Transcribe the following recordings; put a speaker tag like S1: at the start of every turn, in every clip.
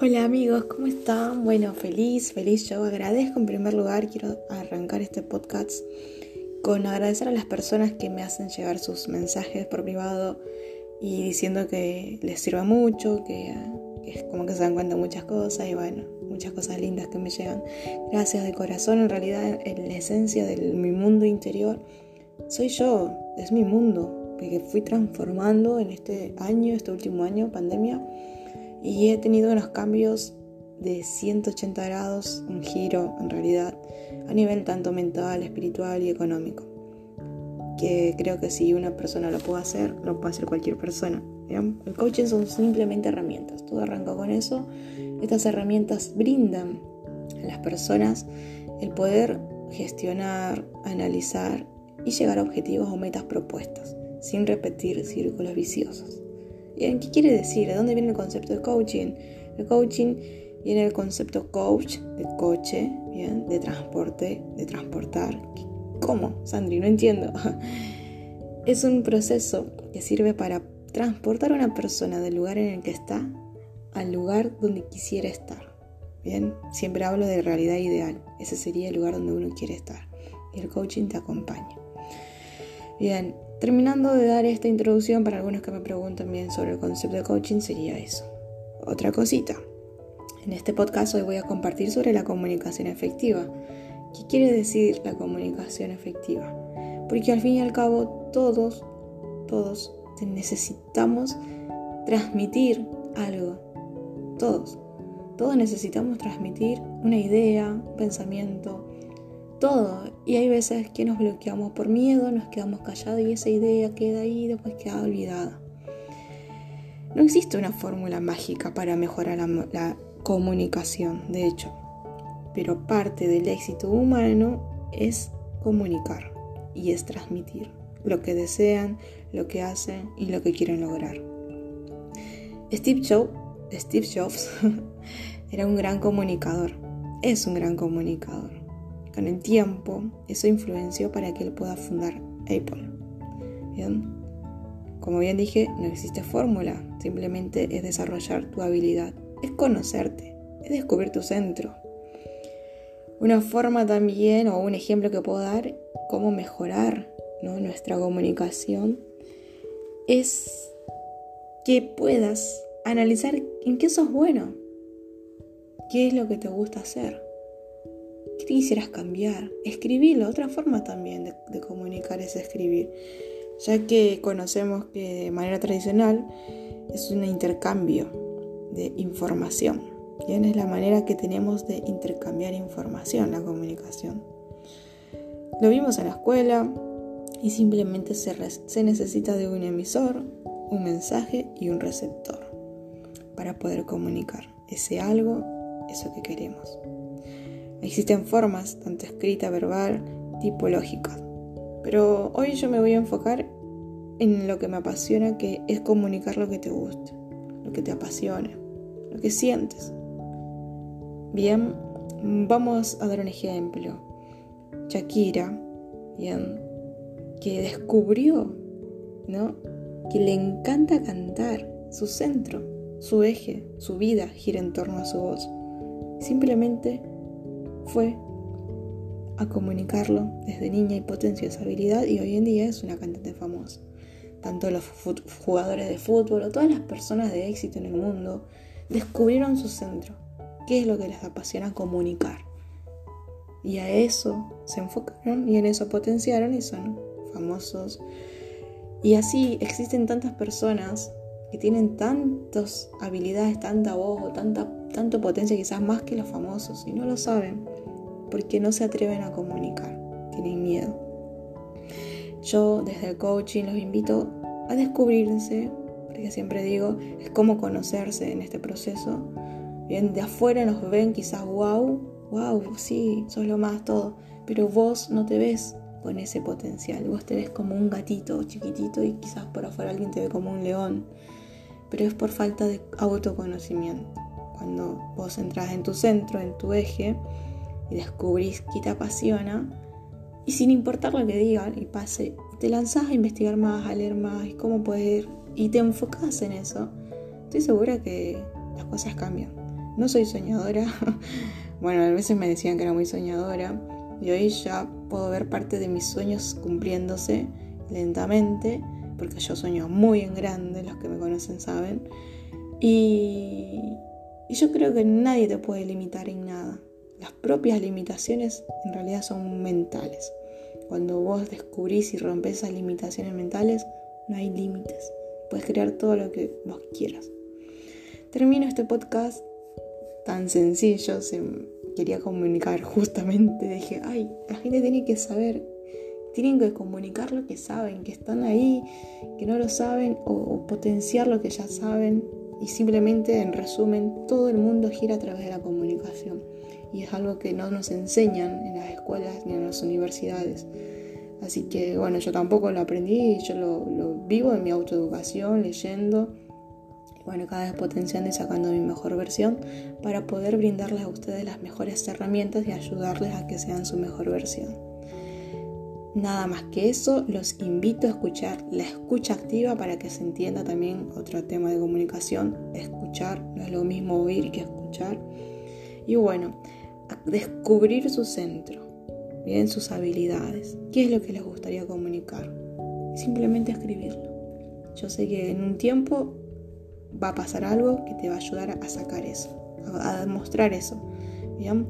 S1: Hola amigos, ¿cómo están? Bueno, feliz, feliz. Yo agradezco en primer lugar, quiero arrancar este podcast con agradecer a las personas que me hacen llegar sus mensajes por privado y diciendo que les sirva mucho, que, es como que se dan cuenta de muchas cosas y bueno, muchas cosas lindas que me llegan. Gracias de corazón, en realidad en la esencia de mi mundo interior soy yo, es mi mundo, que fui transformando en este año, este último año, pandemia y he tenido unos cambios de 180 grados, un giro en realidad, a nivel tanto mental, espiritual y económico. Que creo que si una persona lo puede hacer, lo puede hacer cualquier persona. El coaching son simplemente herramientas, todo arranca con eso. Estas herramientas brindan a las personas el poder gestionar, analizar y llegar a objetivos o metas propuestas, sin repetir círculos viciosos. ¿Qué quiere decir? ¿De dónde viene el concepto de coaching? El coaching viene del concepto coach, de coche, ¿bien? de transporte, de transportar. ¿Cómo, Sandri? No entiendo. Es un proceso que sirve para transportar a una persona del lugar en el que está al lugar donde quisiera estar. Bien, siempre hablo de realidad ideal. Ese sería el lugar donde uno quiere estar. Y el coaching te acompaña. Bien, Terminando de dar esta introducción para algunos que me preguntan bien sobre el concepto de coaching, sería eso. Otra cosita. En este podcast hoy voy a compartir sobre la comunicación efectiva. ¿Qué quiere decir la comunicación efectiva? Porque al fin y al cabo todos, todos necesitamos transmitir algo. Todos. Todos necesitamos transmitir una idea, un pensamiento, todo. Y hay veces que nos bloqueamos por miedo, nos quedamos callados y esa idea queda ahí y después queda olvidada. No existe una fórmula mágica para mejorar la, comunicación, de hecho, pero parte del éxito humano es comunicar y es transmitir lo que desean, lo que hacen y lo que quieren lograr. Steve Jobs, Steve Jobs era un gran comunicador, es un gran comunicador con el tiempo, eso influenció para que él pueda fundar Apple. ¿Bien? Como bien dije, no existe fórmula, simplemente es desarrollar tu habilidad, es conocerte, es descubrir tu centro. Una forma también o un ejemplo que puedo dar cómo mejorar nuestra comunicación es que puedas analizar en qué sos bueno, qué es lo que te gusta hacer. ¿Qué quisieras cambiar? Escribirlo, otra forma también de, comunicar es escribir, ya que conocemos que de manera tradicional es un intercambio de información. Bien, es la manera que tenemos de intercambiar información, la comunicación. Lo vimos en la escuela y simplemente se, se necesita de un emisor, un mensaje y un receptor para poder comunicar ese algo, eso que queremos. Existen formas, tanto escrita, verbal, tipológica. Pero hoy yo me voy a enfocar en lo que me apasiona, que es comunicar lo que te gusta, lo que te apasiona, lo que sientes. Bien, vamos a dar un ejemplo. Shakira, bien, que descubrió, ¿no? Que le encanta cantar, su centro, su eje, su vida gira en torno a su voz. Simplemente fue a comunicarlo desde niña y potenció esa habilidad y hoy en día es una cantante famosa. Tanto los jugadores de fútbol o todas las personas de éxito en el mundo descubrieron su centro, qué es lo que les apasiona comunicar. Y a eso se enfocaron y en eso potenciaron y son famosos. Y así existen tantas personas que tienen tantas habilidades, tanta voz o tanta, tanto potencia, quizás más que los famosos, y no lo saben porque no se atreven a comunicar, tienen miedo. Yo desde el coaching los invito a descubrirse, porque siempre digo, es como conocerse en este proceso. Bien, de afuera nos ven quizás, wow, wow, sí, sos lo más todo, pero vos no te ves con ese potencial, vos te ves como un gatito chiquitito y quizás por afuera alguien te ve como un león, pero es por falta de autoconocimiento. Cuando vos entras en tu centro, en tu eje, y descubrís qué te apasiona y sin importar lo que digan y pase, te lanzás a investigar más, a leer más y cómo poder y te enfocas en eso, estoy segura que las cosas cambian. no soy soñadora. bueno, a veces me decían que era muy soñadora. Y hoy ya puedo ver parte de mis sueños cumpliéndose lentamente, porque yo sueño muy en grande, los que me conocen saben. Y, y yo creo que nadie te puede limitar en nada. Las propias limitaciones en realidad son mentales. Cuando vos descubrís y rompes esas limitaciones mentales, no hay límites. Puedes crear todo lo que vos quieras. Termino este podcast tan sencillo, se quería comunicar justamente, dije, ay, la gente tiene que saber, tienen que comunicar lo que saben, que están ahí, que no lo saben, o, potenciar lo que ya saben, y simplemente en resumen, todo el mundo gira a través de la comunicación. Y es algo que no nos enseñan en las escuelas ni en las universidades. Así que bueno, yo tampoco lo aprendí, yo lo, vivo en mi autoeducación, leyendo bueno, cada vez potenciando y sacando mi mejor versión para poder brindarles a ustedes las mejores herramientas y ayudarles a que sean su mejor versión. Nada más que eso, los invito a escuchar la escucha activa para que se entienda también otro tema de comunicación. Escuchar, no es lo mismo oír que escuchar. Y bueno, descubrir su centro, bien sus habilidades, qué es lo que les gustaría comunicar. Simplemente escribirlo. Yo sé que en un tiempo va a pasar algo que te va a ayudar a sacar eso, a, demostrar eso. ¿bien?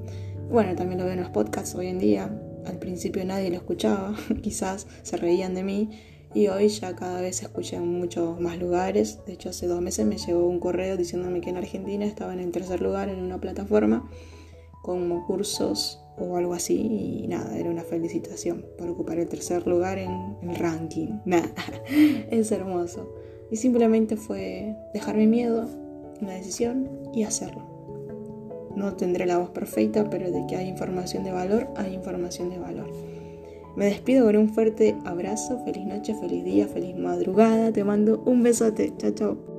S1: Bueno, también lo veo en los podcasts hoy en día. Al principio nadie lo escuchaba, quizás se reían de mí y hoy ya cada vez se escucha en muchos más lugares. De hecho, hace dos meses me llegó un correo diciéndome que en Argentina estaba en el tercer lugar en una plataforma con cursos o algo así y nada, era una felicitación por ocupar el tercer lugar en el ranking. Nada, es hermoso. Y simplemente fue dejar mi miedo, una decisión y hacerlo. No tendré la voz perfecta, pero de que hay información de valor, hay información de valor. Me despido con un fuerte abrazo, feliz noche, feliz día, feliz madrugada. Te mando un besote. Chao, chao.